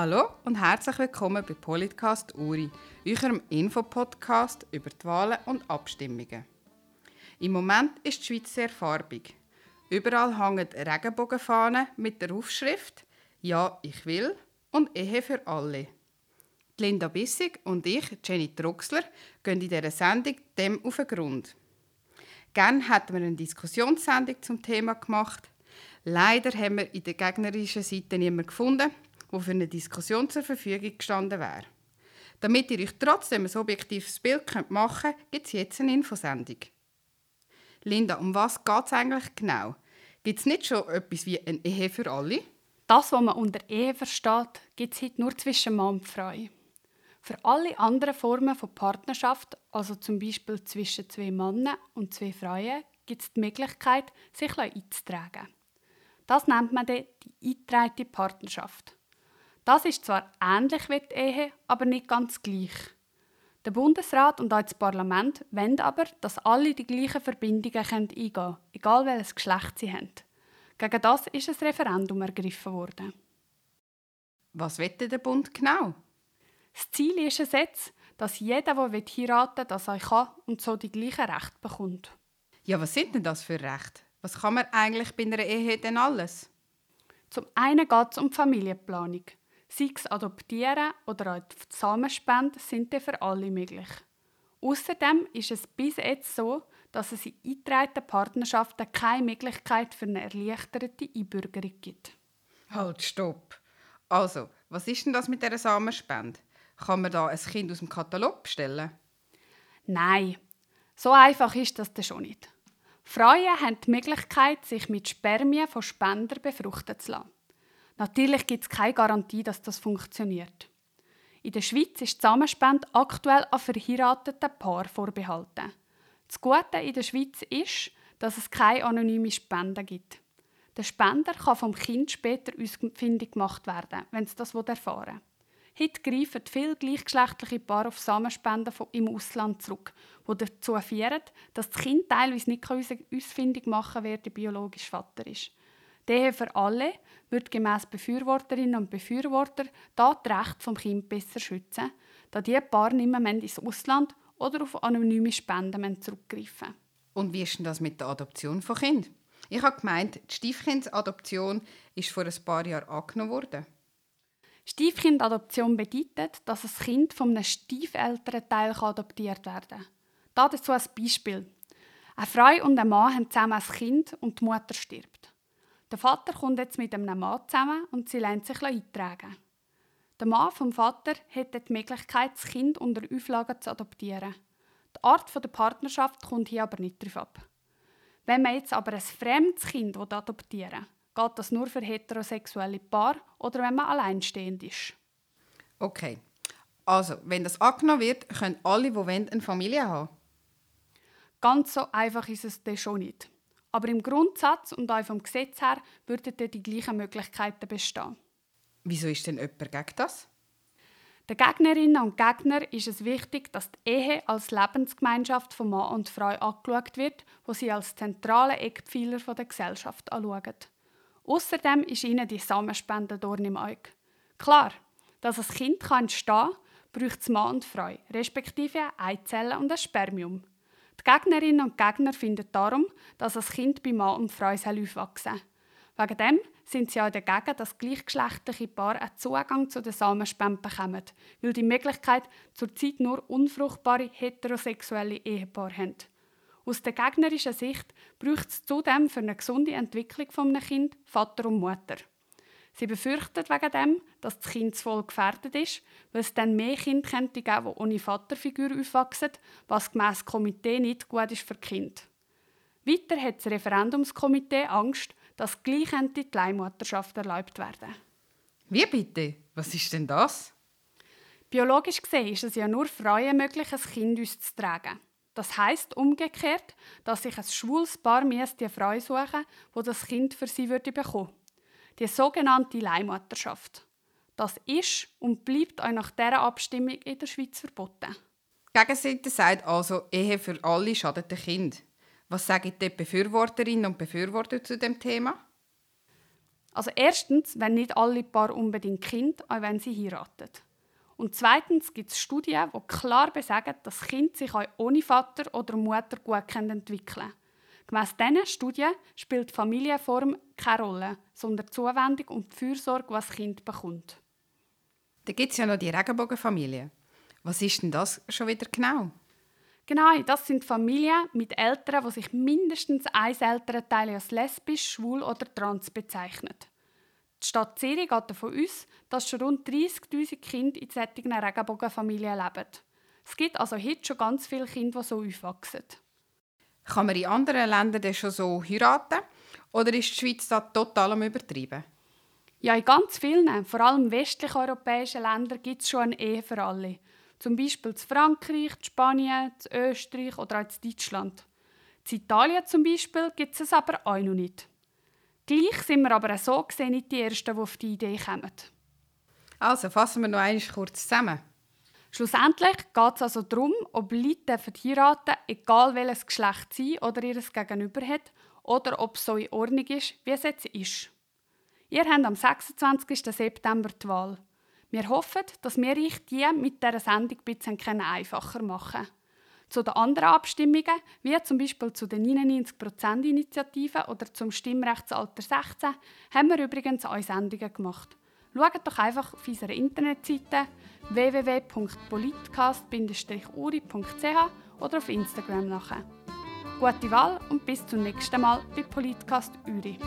Hallo und herzlich willkommen bei Politcast Uri, eurem Infopodcast über die Wahlen und Abstimmungen. Im Moment ist die Schweiz sehr farbig. Überall hängen Regenbogenfahnen mit der Aufschrift Ja, ich will und Ehe für alle. Linda Bissig und ich, Jenny Troxler, gehen in dieser Sendung dem auf den Grund. Gerne hätten wir eine Diskussionssendung zum Thema gemacht. Leider haben wir in der gegnerischen Seite niemanden gefunden, der für eine Diskussion zur Verfügung gestanden wäre. Damit ihr euch trotzdem ein objektives Bild machen könnt, gibt es jetzt eine Infosendung. Linda, um was geht es eigentlich genau? Gibt es nicht schon etwas wie eine Ehe für alle? Das, was man unter Ehe versteht, gibt es heute nur zwischen Mann und Frau. Für alle anderen Formen von Partnerschaft, also zum Beispiel zwischen zwei Männern und zwei Frauen, gibt es die Möglichkeit, sich einzutragen. Das nennt man dann die eingetragene Partnerschaft. Das ist zwar ähnlich wie die Ehe, aber nicht ganz gleich. Der Bundesrat und auch das Parlament wollen aber, dass alle die gleichen Verbindungen eingehen können, egal welches Geschlecht sie haben. Gegen das ist ein Referendum ergriffen worden. Was wette der Bund genau? Das Ziel ist es jetzt, dass jeder, der heiraten will, das auch kann und so die gleichen Rechte bekommt. Ja, was sind denn das für Rechte? Was kann man eigentlich bei einer Ehe denn alles? Zum einen geht es um die Familienplanung. Sei es Adoptieren oder auch die Samenspende sind für alle möglich. Außerdem ist es bis jetzt so, dass es in eingetragenen Partnerschaften keine Möglichkeit für eine erleichterte Einbürgerung gibt. Halt, stopp. Also, was ist denn das mit dieser Samenspende? Kann man da ein Kind aus dem Katalog bestellen? Nein, so einfach ist das schon nicht. Frauen haben die Möglichkeit, sich mit Spermien von Spendern befruchten zu lassen. Natürlich gibt es keine Garantie, dass das funktioniert. In der Schweiz ist die Zusammenspende aktuell an verheirateten Paaren vorbehalten. Das Gute in der Schweiz ist, dass es keine anonyme Spende gibt. Der Spender kann vom Kind später ausfindig gemacht werden, wenn es das erfahren will. Heute greifen viele gleichgeschlechtliche Paare auf Samenspenden im Ausland zurück, die dazu führen, dass das Kind teilweise nicht ausfindig machen kann, wer der biologische Vater ist. Die Ehe für alle wird gemäß Befürworterinnen und Befürworter da das Recht vom Kind besser schützen, da die Paare nicht mehr ins Ausland oder auf anonyme Spenden zurückgreifen Und wie ist denn das mit der Adoption von Kind? Ich habe gemeint, die Stiefkindadoption ist vor ein paar Jahren angenommen worden. Stiefkindadoption bedeutet, dass ein Kind von einem Stiefelternteil adoptiert werden kann. Dazu ein Beispiel. Eine Frau und ein Mann haben zusammen ein Kind und die Mutter stirbt. Der Vater kommt jetzt mit einem Mann zusammen und sie lernt sich eintragen. Der Mann vom Vater hätte die Möglichkeit, das Kind unter Auflagen zu adoptieren. Die Art der Partnerschaft kommt hier aber nicht darauf ab. Wenn man jetzt aber ein fremdes Kind adoptieren will, geht das nur für heterosexuelle Paare oder wenn man alleinstehend ist. Okay. Also, wenn das angenommen wird, können alle, die wollen, eine Familie haben? Ganz so einfach ist es dann schon nicht. Aber im Grundsatz und auch vom Gesetz her würden dann die gleichen Möglichkeiten bestehen. Wieso ist denn jemand gegen das? Den Gegnerinnen und Gegnern ist es wichtig, dass die Ehe als Lebensgemeinschaft von Mann und Frau angeschaut wird, wo sie als zentrale Eckpfeiler der Gesellschaft anschauen. Außerdem ist ihnen die Samenspende Dorn im Auge. Klar, dass ein Kind entstehen kann, braucht es Mann und Frau, respektive Eizellen und ein Spermium. Die Gegnerinnen und Gegner finden darum, dass das Kind bei Mann und Frau aufwachsen soll. Wegen dem sind sie auch dagegen, dass gleichgeschlechtliche Paare einen Zugang zu den Samenspenden bekommen, weil die Möglichkeit zurzeit nur unfruchtbare heterosexuelle Ehepaare haben. Aus der gegnerischen Sicht braucht es zudem für eine gesunde Entwicklung eines Kind Vater und Mutter. Sie befürchtet wegen dem, dass das Kind zu voll gefährdet ist, weil es dann mehr Kinder könnte geben, die ohne Vaterfigur aufwachsen, was gemäss Komitee nicht gut ist für Kinder. Weiter hat das Referendumskomitee Angst, dass gleich die Leihmutterschaft erlaubt werden. Wie bitte? Was ist denn das? Biologisch gesehen ist es ja nur Frauen möglich, ein Kind auszutragen. Das heißt umgekehrt, dass sich ein schwules Paar die Frau suchen wo das Kind für sie würde bekommen die sogenannte Leihmutterschaft. Das ist und bleibt auch nach dieser Abstimmung in der Schweiz verboten. Die Gegenseite sagt also, Ehe für alle schadet dem Kind. Was sagen die Befürworterinnen und Befürworter zu dem Thema? Also erstens, wenn nicht alle Paar unbedingt Kind, auch wenn sie heiraten. Und zweitens gibt es Studien, die klar besagen, dass Kind sich auch ohne Vater oder Mutter gut entwickeln können. Gemäss diesen Studien spielt die Familienform keine Rolle, sondern die Zuwendung und die Fürsorge, was das Kind bekommt. Dann gibt es ja noch die Regenbogenfamilie. Was ist denn das schon wieder genau? Genau, das sind Familien mit Eltern, die sich mindestens ein Elternteil als lesbisch, schwul oder trans bezeichnet. Die Stadt Zürich geht davon aus, dass schon rund 30'000 Kinder in solchen Regenbogenfamilien leben. Es gibt also heute schon ganz viele Kinder, die so aufwachsen. Kann man in anderen Ländern schon so heiraten? Oder ist die Schweiz da total am Übertreiben? Ja, in ganz vielen, vor allem westlich-europäischen Ländern, gibt es schon eine Ehe für alle. Zum Beispiel in Frankreich, in Spanien, in Österreich oder auch in Deutschland. In Italien zum Beispiel gibt es es aber auch noch nicht. Gleich sind wir aber auch so gesehen nicht die Ersten, die auf die Idee kommen. Also fassen wir noch einmal kurz zusammen. Schlussendlich geht es also darum, ob Leute heiraten egal welches Geschlecht sie oder ihr Gegenüber hat, oder ob es so in Ordnung ist, wie es jetzt ist. Ihr habt am 26. September die Wahl. Wir hoffen, dass wir euch die mit dieser Sendung ein bisschen einfacher machen können. Zu den anderen Abstimmungen, wie zum Beispiel zu der 99%-Initiative oder zum Stimmrechtsalter 16, haben wir übrigens auch Sendungen gemacht. Schaut doch einfach auf unserer Internetseite www.politcast-uri.ch oder auf Instagram nach. Gute Wahl und bis zum nächsten Mal bei Politcast Uri.